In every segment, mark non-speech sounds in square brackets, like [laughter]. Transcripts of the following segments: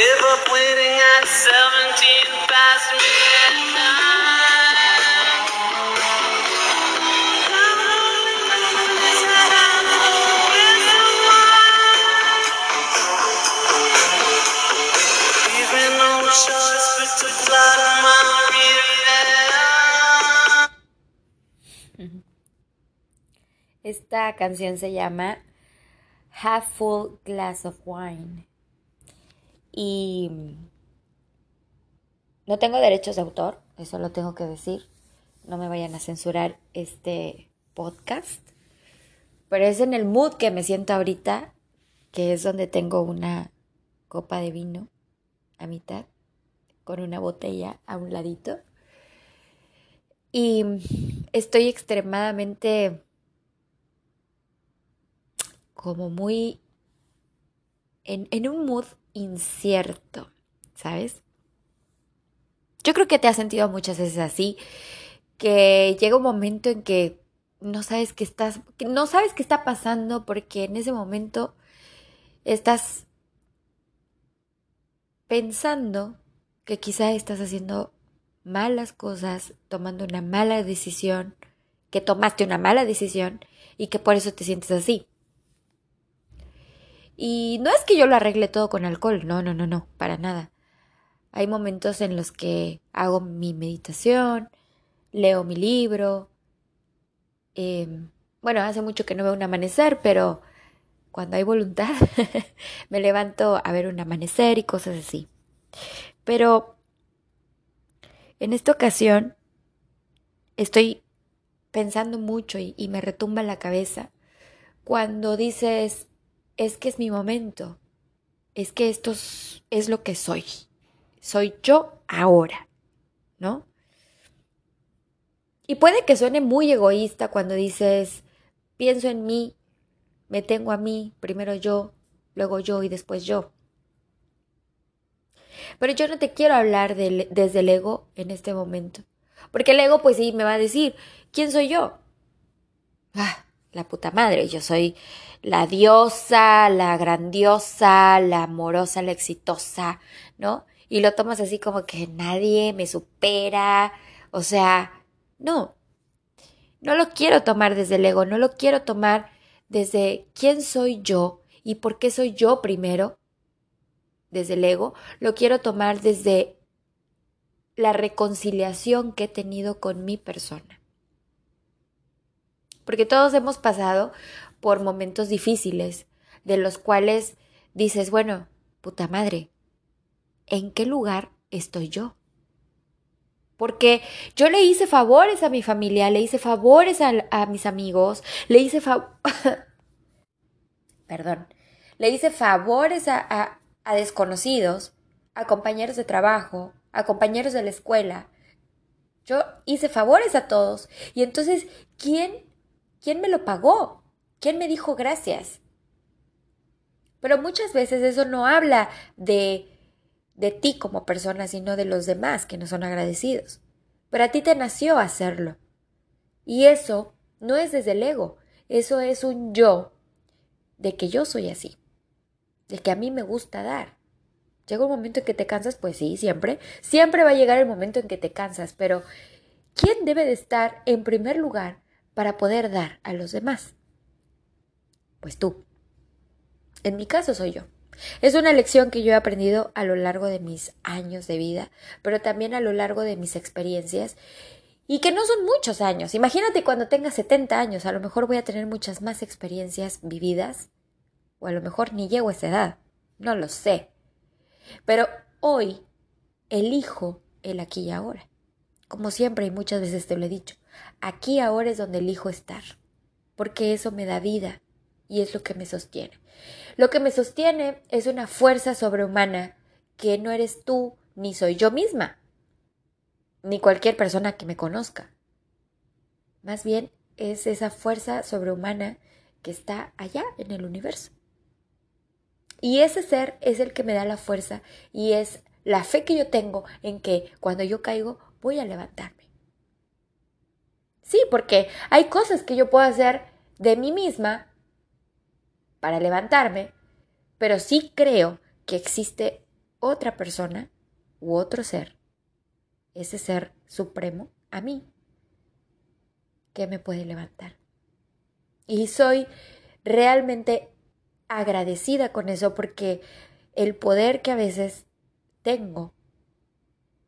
give up waiting at 17 past Esta canción se llama Half Full Glass of Wine. Y no tengo derechos de autor, eso lo tengo que decir. No me vayan a censurar este podcast. Pero es en el mood que me siento ahorita, que es donde tengo una copa de vino a mitad, con una botella a un ladito. Y estoy extremadamente como muy en, en un mood incierto, ¿sabes? Yo creo que te has sentido muchas veces así, que llega un momento en que no sabes qué estás, que no sabes qué está pasando porque en ese momento estás pensando que quizá estás haciendo malas cosas, tomando una mala decisión, que tomaste una mala decisión y que por eso te sientes así. Y no es que yo lo arregle todo con alcohol, no, no, no, no, para nada. Hay momentos en los que hago mi meditación, leo mi libro. Em, bueno, hace mucho que no veo un amanecer, pero cuando hay voluntad [laughs] me levanto a ver un amanecer y cosas así. Pero en esta ocasión estoy pensando mucho y, y me retumba la cabeza cuando dices, es que es mi momento, es que esto es, lo que soy, soy yo ahora, ¿no? Y puede que suene muy egoísta cuando dices, pienso en mí, me tengo a mí, primero yo, luego yo y después yo. Pero yo no te quiero hablar desde el ego en este momento. Porque el ego, pues sí, me va a decir, ¿quién soy yo? Ah, la puta madre, yo soy la diosa, la grandiosa, la amorosa, la exitosa, ¿no? Y lo tomas así como que nadie me supera, o sea, no, no lo quiero tomar desde el ego, no lo quiero tomar desde quién soy yo y por qué soy yo primero, desde el ego, lo quiero tomar desde la reconciliación que he tenido con mi persona. Porque todos hemos pasado por momentos difíciles, de los cuales dices, bueno, puta madre, ¿en qué lugar estoy yo? Porque yo le hice favores a mi familia, le hice favores a, mis amigos, le hice favores... [laughs] Perdón, le hice favores a, a desconocidos, a compañeros de trabajo, a compañeros de la escuela. Yo hice favores a todos. Y entonces, ¿quién, quién me lo pagó? ¿Quién me dijo gracias? Pero muchas veces eso no habla de de ti como persona, sino de los demás que no son agradecidos. Pero a ti te nació hacerlo. Y eso no es desde el ego, eso es un yo de que yo soy así, de que a mí me gusta dar. Llega un momento en que te cansas, pues sí, siempre, siempre va a llegar el momento en que te cansas, pero ¿quién debe de estar en primer lugar para poder dar a los demás? Pues tú. En mi caso soy yo. Es una lección que yo he aprendido a lo largo de mis años de vida, pero también a lo largo de mis experiencias y que no son muchos años. Imagínate cuando tenga 70 años, a lo mejor voy a tener muchas más experiencias vividas o a lo mejor ni llego a esa edad, no lo sé. Pero hoy elijo el aquí y ahora. Como siempre y muchas veces te lo he dicho, aquí ahora es donde elijo estar, porque eso me da vida, y es lo que me sostiene. Lo que me sostiene es una fuerza sobrehumana que no eres tú ni soy yo misma, ni cualquier persona que me conozca. Más bien es esa fuerza sobrehumana que está allá en el universo. Y ese ser es el que me da la fuerza y es la fe que yo tengo en que cuando yo caigo voy a levantarme. Sí, porque hay cosas que yo puedo hacer de mí misma para levantarme, pero sí creo que existe otra persona u otro ser, ese ser supremo, a mí, que me puede levantar. Y soy realmente agradecida con eso porque el poder que a veces tengo,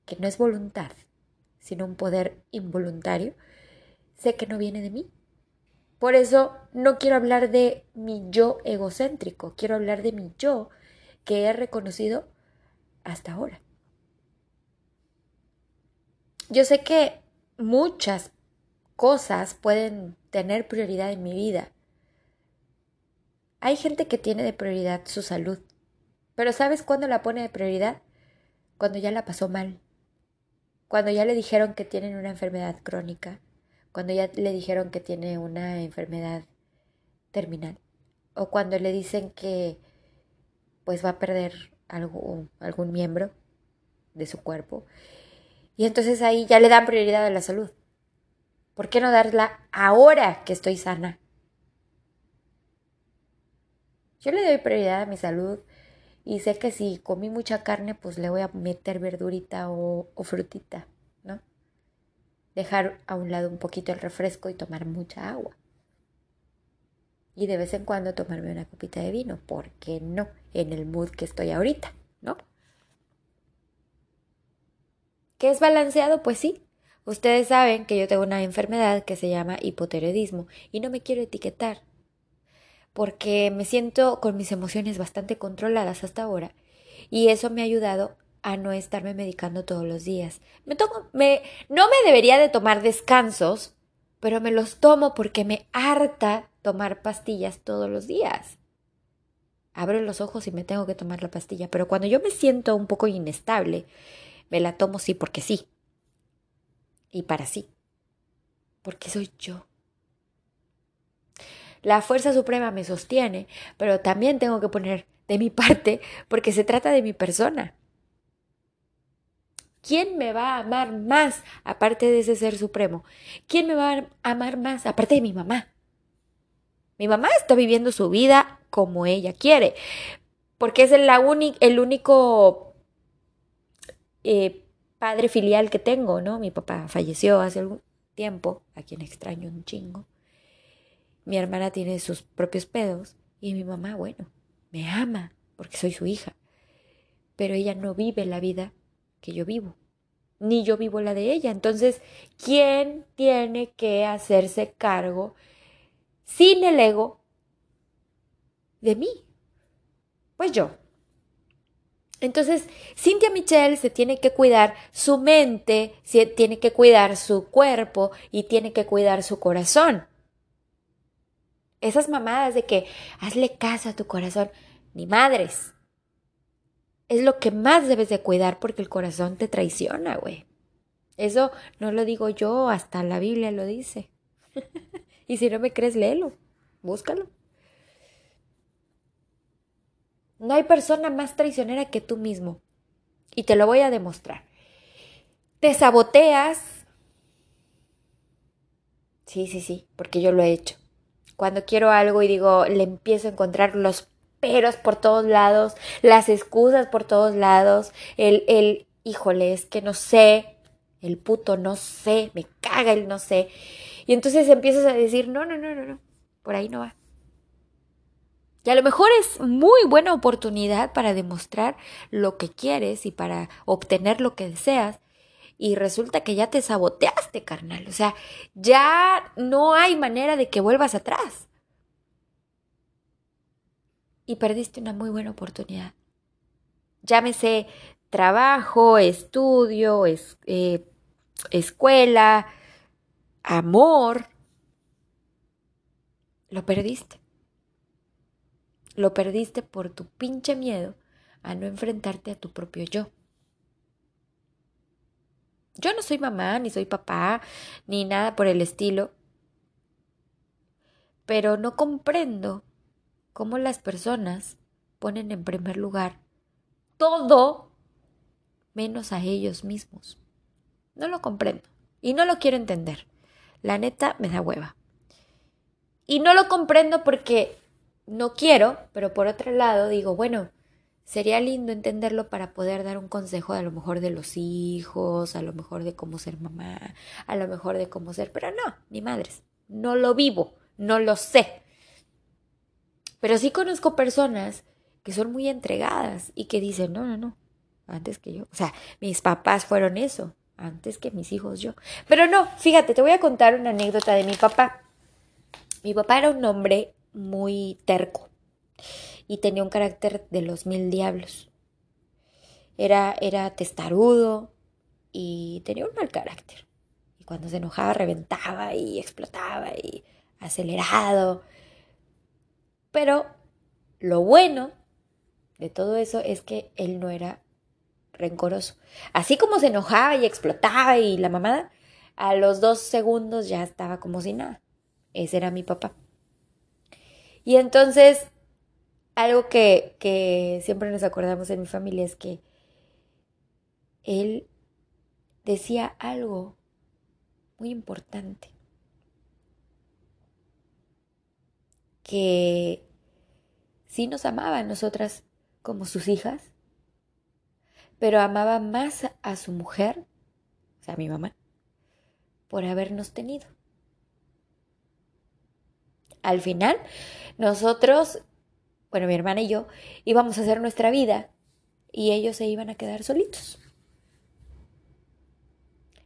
que no es voluntad, sino un poder involuntario, sé que no viene de mí. Por eso no quiero hablar de mi yo egocéntrico, quiero hablar de mi yo que he reconocido hasta ahora. Yo sé que muchas cosas pueden tener prioridad en mi vida. Hay gente que tiene de prioridad su salud, pero ¿sabes cuándo la pone de prioridad? Cuando ya la pasó mal, cuando ya le dijeron que tienen una enfermedad crónica, cuando ya le dijeron que tiene una enfermedad terminal, o cuando le dicen que pues va a perder algún, miembro de su cuerpo. Y entonces ahí ya le dan prioridad a la salud. ¿Por qué no darla ahora que estoy sana? Yo le doy prioridad a mi salud y sé que si comí mucha carne, pues le voy a meter verdurita o, frutita, ¿no? Dejar a un lado un poquito el refresco y tomar mucha agua. Y de vez en cuando tomarme una copita de vino, ¿por qué no? En el mood que estoy ahorita, ¿no? ¿Qué es balanceado? Pues sí. Ustedes saben que yo tengo una enfermedad que se llama hipotiroidismo y no me quiero etiquetar porque me siento con mis emociones bastante controladas hasta ahora y eso me ha ayudado a no estarme medicando todos los días. Me tomo, me, no me debería de tomar descansos, pero me los tomo porque me harta tomar pastillas todos los días. Abro los ojos y me tengo que tomar la pastilla, pero cuando yo me siento un poco inestable, me la tomo sí porque sí. Y para sí. Porque soy yo. La fuerza suprema me sostiene, pero también tengo que poner de mi [laughs] parte porque se trata de mi persona. ¿Quién me va a amar más aparte de ese ser supremo? ¿Quién me va a amar más aparte de mi mamá? Mi mamá está viviendo su vida como ella quiere, porque es el, el único eh, padre filial que tengo, ¿no? Mi papá falleció hace algún tiempo, a quien extraño un chingo. Mi hermana tiene sus propios pedos y mi mamá, bueno, me ama porque soy su hija. Pero ella no vive la vida que yo vivo, ni yo vivo la de ella. Entonces, ¿quién tiene que hacerse cargo sin el ego de mí? Pues yo. Entonces, Cynthia Michelle se tiene que cuidar su mente, se tiene que cuidar su cuerpo y tiene que cuidar su corazón. Esas mamadas de que hazle caso a tu corazón, ni madres. Es lo que más debes de cuidar porque el corazón te traiciona, güey. Eso no lo digo yo, hasta la Biblia lo dice. [laughs] y si no me crees, léelo, búscalo. No hay persona más traicionera que tú mismo. Y te lo voy a demostrar. Te saboteas. Sí, sí, sí, porque yo lo he hecho cuando quiero algo y digo, le empiezo a encontrar los peros por todos lados, las excusas por todos lados, el, el, híjole, es que no sé, el puto no sé, me caga el no sé. Y entonces empiezas a decir, no, no, no, no, no, por ahí no va. Y a lo mejor es muy buena oportunidad para demostrar lo que quieres y para obtener lo que deseas, y resulta que ya te saboteaste, carnal. O sea, ya no hay manera de que vuelvas atrás. Y perdiste una muy buena oportunidad. Llámese trabajo, estudio, eh, escuela, amor. Lo perdiste. Lo perdiste por tu pinche miedo a no enfrentarte a tu propio yo. Yo no soy mamá, ni soy papá, ni nada por el estilo, pero no comprendo cómo las personas ponen en primer lugar todo menos a ellos mismos. No lo comprendo y no lo quiero entender. La neta me da hueva. Y no lo comprendo porque no quiero, pero por otro lado digo, bueno, sería lindo entenderlo para poder dar un consejo a lo mejor de los hijos, a lo mejor de cómo ser mamá, a lo mejor de cómo ser, pero no, ni madres, no lo vivo, no lo sé. Pero sí conozco personas que son muy entregadas y que dicen, no, no, no, antes que yo. O sea, mis papás fueron eso, antes que mis hijos yo. Pero no, fíjate, te voy a contar una anécdota de mi papá. Mi papá era un hombre muy terco y tenía un carácter de los mil diablos. Era, era testarudo y tenía un mal carácter. Y cuando se enojaba reventaba y explotaba y acelerado. Pero lo bueno de todo eso es que él no era rencoroso. Así como se enojaba y explotaba y la mamada, a los dos segundos ya estaba como si nada. Ese era mi papá. Y entonces, algo que, que siempre nos acordamos en mi familia es que él decía algo muy importante. Que sí nos amaba a nosotras como sus hijas, pero amaba más a su mujer, o sea, a mi mamá, por habernos tenido. Al final, nosotros, bueno, mi hermana y yo, íbamos a hacer nuestra vida y ellos se iban a quedar solitos.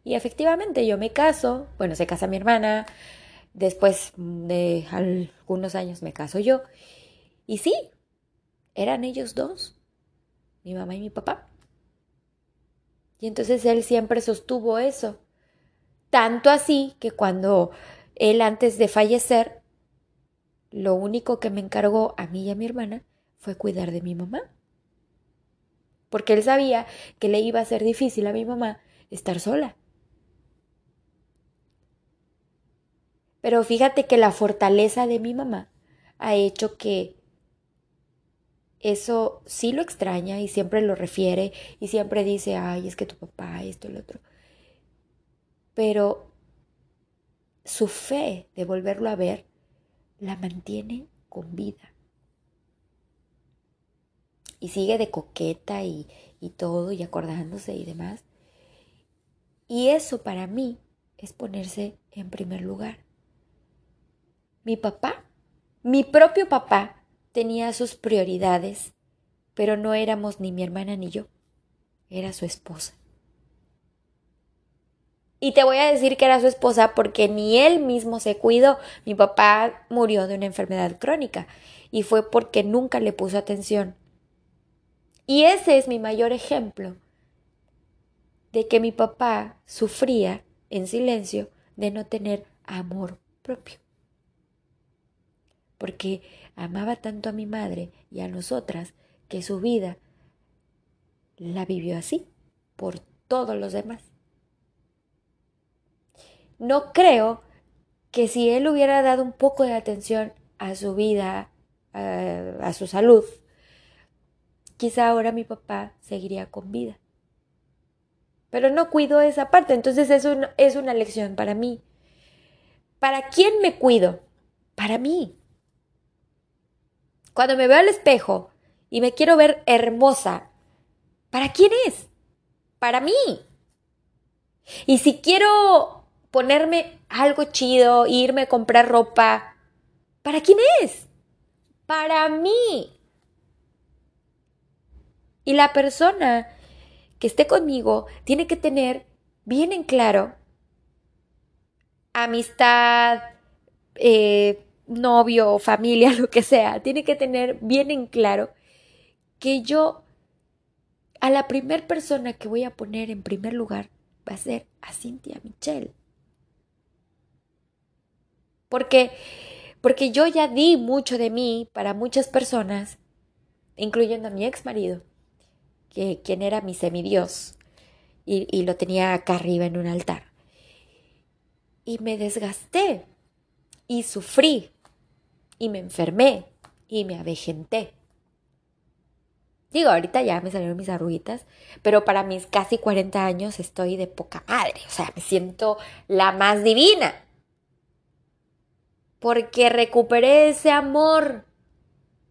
Y efectivamente yo me caso, bueno, se casa mi hermana, después de algunos años me caso yo. Y sí, eran ellos dos, mi mamá y mi papá. Y entonces él siempre sostuvo eso. Tanto así que cuando él antes de fallecer, lo único que me encargó a mí y a mi hermana fue cuidar de mi mamá. Porque él sabía que le iba a ser difícil a mi mamá estar sola. Pero fíjate que la fortaleza de mi mamá ha hecho que eso sí lo extraña y siempre lo refiere y siempre dice, ay, es que tu papá, esto lo otro. Pero su fe de volverlo a ver la mantiene con vida. Y sigue de coqueta y, y todo y acordándose y demás. Y eso para mí es ponerse en primer lugar. Mi papá, mi propio papá, tenía sus prioridades, pero no éramos ni mi hermana ni yo, era su esposa. Y te voy a decir que era su esposa porque ni él mismo se cuidó. Mi papá murió de una enfermedad crónica y fue porque nunca le puso atención. Y ese es mi mayor ejemplo de que mi papá sufría en silencio de no tener amor propio. Porque amaba tanto a mi madre y a nosotras que su vida la vivió así por todos los demás. No creo que si él hubiera dado un poco de atención a su vida, a, su salud, quizá ahora mi papá seguiría con vida. Pero no cuido esa parte, entonces es, es una lección para mí. ¿Para quién me cuido? Para mí. Cuando me veo al espejo y me quiero ver hermosa, ¿para quién es? Para mí. Y si quiero ponerme algo chido, irme a comprar ropa, ¿para quién es? Para mí. Y la persona que esté conmigo tiene que tener bien en claro amistad, eh, novio, [laughs] familia, lo que sea, tiene que tener bien en claro que yo a la primer persona que voy a poner en primer lugar va a ser a Cynthia Michelle. Porque, porque yo ya di mucho de mí para muchas personas, incluyendo a mi ex marido, que quien era mi semidios, y, y lo tenía acá arriba en un altar. Y me desgasté y sufrí y me enfermé y me avejenté. Digo, ahorita ya me salieron mis arruguitas, pero para mis casi 40 años estoy de poca madre, o sea, me siento la más divina. Porque recuperé ese amor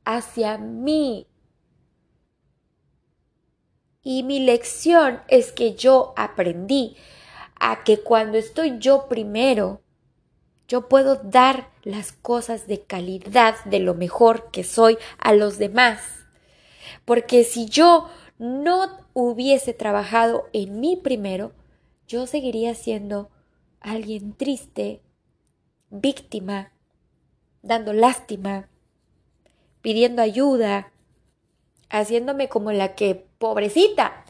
hacia mí. Y mi lección es que yo aprendí a que cuando estoy yo primero, yo puedo dar las cosas de calidad de lo mejor que soy a los demás. Porque si yo no hubiese trabajado en mí primero, yo seguiría siendo alguien triste, víctima, dando lástima, pidiendo ayuda, haciéndome como la que pobrecita.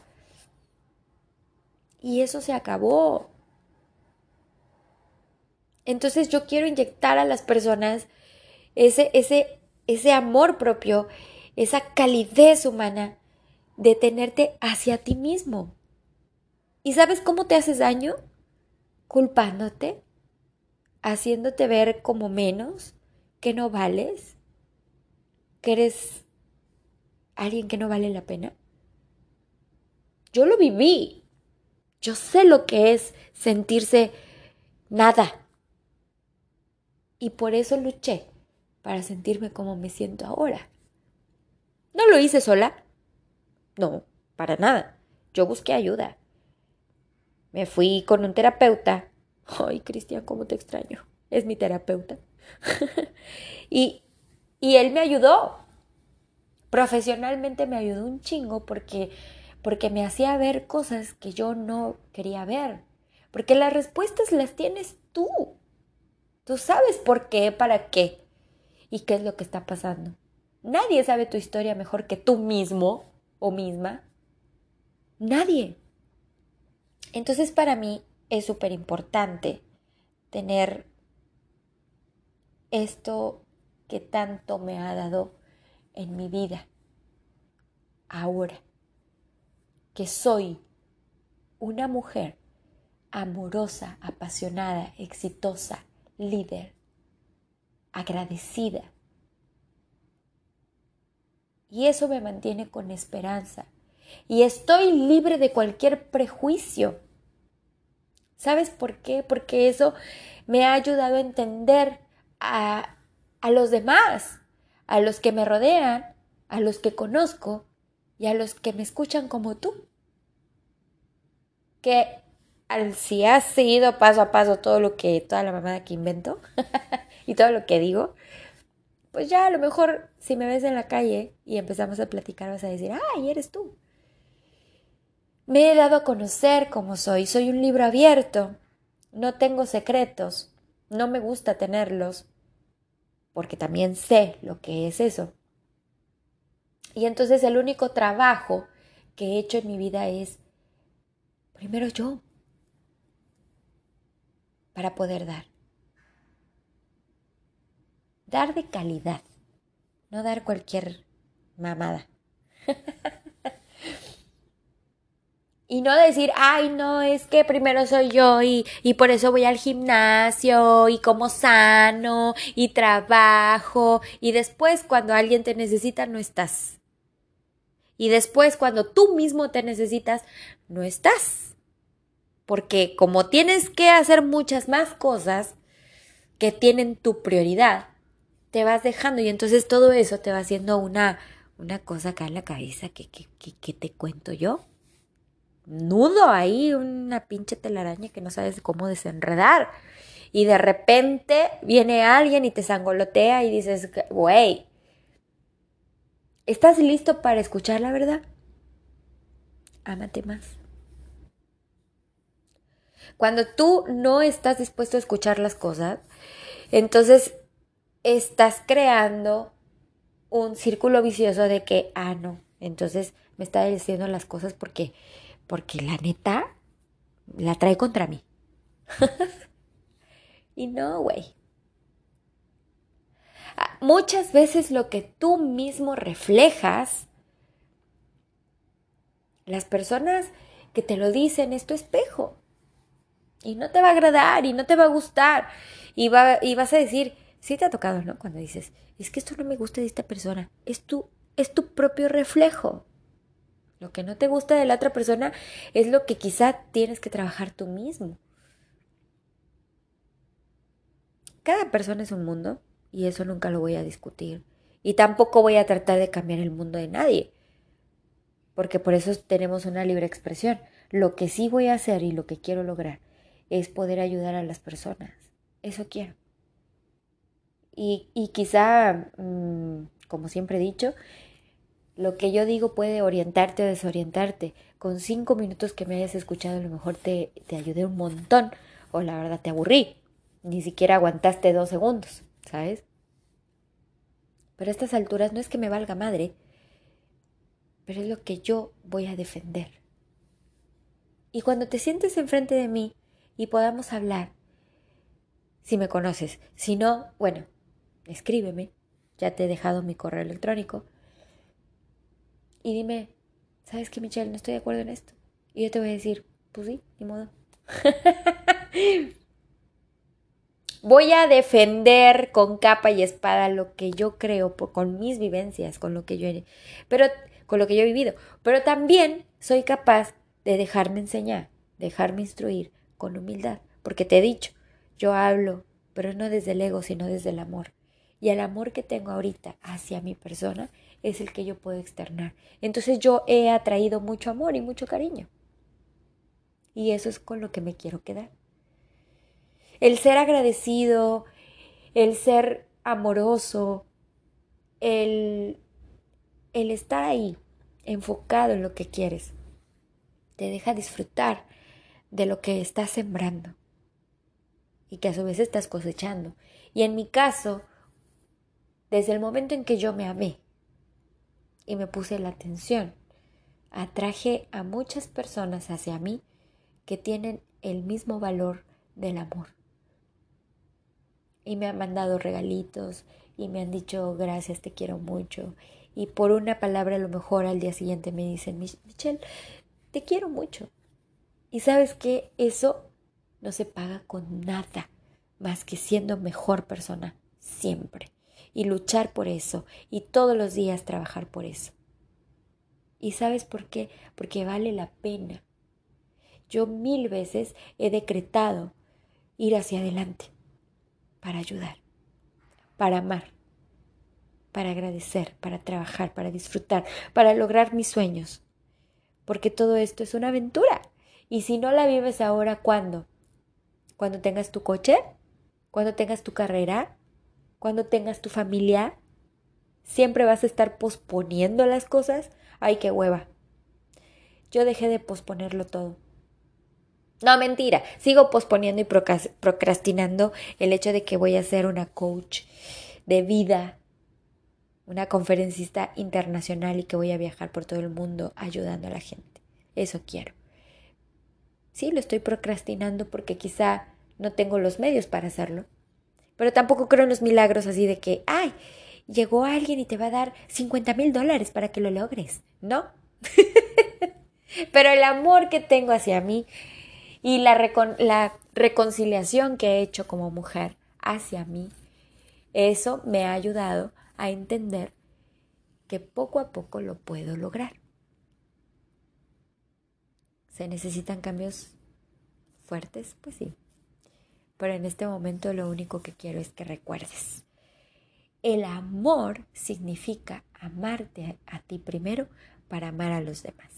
Y eso se acabó. Entonces yo quiero inyectar a las personas ese, ese, ese amor propio, esa calidez humana de tenerte hacia ti mismo. ¿Y sabes cómo te haces daño? Culpándote, haciéndote ver como menos, que no vales, que eres alguien que no vale la pena. Yo lo viví. Yo sé lo que es sentirse nada. Y por eso luché, para sentirme como me siento ahora. No lo hice sola. No, para nada. Yo busqué ayuda. Me fui con un terapeuta. Ay, Cristian, cómo te extraño. Es mi terapeuta. [laughs] y, y él me ayudó. Profesionalmente me ayudó un chingo porque, porque me hacía ver cosas que yo no quería ver. Porque las respuestas las tienes tú. Tú sabes por qué, para qué y qué es lo que está pasando. Nadie sabe tu historia mejor que tú mismo o misma. Nadie. Entonces para mí es súper importante tener esto que tanto me ha dado en mi vida. Ahora que soy una mujer amorosa, apasionada, exitosa, líder, agradecida. Y eso me mantiene con esperanza. Y estoy libre de cualquier prejuicio. ¿Sabes por qué? Porque eso me ha ayudado a entender a, a los demás, a los que me rodean, a los que conozco y a los que me escuchan como tú. Que si has seguido paso a paso todo lo que, toda la mamada que invento [laughs] y todo lo que digo, pues ya a lo mejor si me ves en la calle y empezamos a platicar vas a decir, ay, eres tú. Me he dado a conocer como soy, soy un libro abierto, no tengo secretos, no me gusta tenerlos, porque también sé lo que es eso. Y entonces el único trabajo que he hecho en mi vida es, primero yo, para poder dar. Dar de calidad, no dar cualquier mamada. [laughs] y no decir, ay, no, es que primero soy yo y, y, por eso voy al gimnasio y como sano y trabajo y después cuando alguien te necesita no estás. Y después cuando tú mismo te necesitas no estás porque como tienes que hacer muchas más cosas que tienen tu prioridad, te vas dejando y entonces todo eso te va haciendo una, una cosa acá en la cabeza que, que, que, te cuento yo. Nudo ahí, una pinche telaraña que no sabes cómo desenredar. Y de repente viene alguien y te sangolotea y dices, güey, ¿estás listo para escuchar la verdad? Ámate más. Cuando tú no estás dispuesto a escuchar las cosas, entonces estás creando un círculo vicioso de que, ah, no, entonces me está diciendo las cosas porque, porque la neta la trae contra mí. [laughs] y no, güey. Ah, muchas veces lo que tú mismo reflejas, las personas que te lo dicen es tu espejo y no te va a agradar y no te va a gustar y, va, y vas a decir, sí te ha tocado, ¿no? Cuando dices, es que esto no me gusta de esta persona, es tu, es tu propio reflejo. Lo que no te gusta de la otra persona es lo que quizá tienes que trabajar tú mismo. Cada persona es un mundo y eso nunca lo voy a discutir. Y tampoco voy a tratar de cambiar el mundo de nadie. porque por eso tenemos una libre expresión. Lo que sí voy a hacer y lo que quiero lograr es poder ayudar a las personas. Eso quiero. Y, y quizá, mm, como siempre he dicho, lo que yo digo puede orientarte o desorientarte. Con cinco minutos que me hayas escuchado, a lo mejor te, te ayudé un montón. O la verdad te aburrí. Ni siquiera aguantaste dos segundos, ¿sabes? Pero a estas alturas no es que me valga madre, pero es lo que yo voy a defender. Y cuando te sientes enfrente de mí y podamos hablar, si me conoces, si no, bueno, escríbeme, ya te he dejado mi correo electrónico, y dime, ¿sabes qué, Michelle? No estoy de acuerdo en esto. Y yo te voy a decir, pues sí, ni modo. [laughs] voy a defender con capa y espada lo que yo creo, con mis vivencias, con lo que yo pero con lo que yo he vivido. Pero también soy capaz de dejarme enseñar, dejarme instruir con humildad, porque te he dicho, yo hablo, pero no desde el ego, sino desde el amor. Y el amor que tengo ahorita hacia mi persona es el que yo puedo externar. Entonces yo he atraído mucho amor y mucho cariño. Y eso es con lo que me quiero quedar. El ser agradecido, el ser amoroso, el, el estar ahí, enfocado en lo que quieres, te deja disfrutar de lo que estás sembrando y que a su vez estás cosechando. Y en mi caso, desde el momento en que yo me amé y me puse la atención, atraje a muchas personas hacia mí que tienen el mismo valor del amor. Y me han mandado regalitos y me han dicho gracias, te quiero mucho. Y por una palabra a lo mejor al día siguiente me dicen, Michelle, te quiero mucho. Y sabes que eso no se paga con nada más que siendo mejor persona siempre. Y luchar por eso. Y todos los días trabajar por eso. ¿Y sabes por qué? Porque vale la pena. Yo mil veces he decretado ir hacia adelante para ayudar, para amar, para agradecer, para trabajar, para disfrutar, para lograr mis sueños. Porque todo esto es una aventura. Y si no la vives ahora, ¿cuándo? ¿Cuando tengas tu coche? ¿Cuando tengas tu carrera? ¿Cuando tengas tu familia? ¿Siempre vas a estar posponiendo las cosas? ¡Ay, qué hueva! Yo dejé de posponerlo todo. No, mentira. Sigo posponiendo y procrastinando el hecho de que voy a ser una coach de vida, una conferencista internacional y que voy a viajar por todo el mundo ayudando a la gente. Eso quiero. Sí, lo estoy procrastinando porque quizá no tengo los medios para hacerlo. Pero tampoco creo en los milagros así de que, ay, llegó alguien y te va a dar 50 mil dólares para que lo logres. No. [laughs] Pero el amor que tengo hacia mí y la, la reconciliación que he hecho como mujer hacia mí, eso me ha ayudado a entender que poco a poco lo puedo lograr. ¿Se necesitan cambios fuertes? Pues sí. Pero en este momento lo único que quiero es que recuerdes. El amor significa amarte a, ti primero para amar a los demás.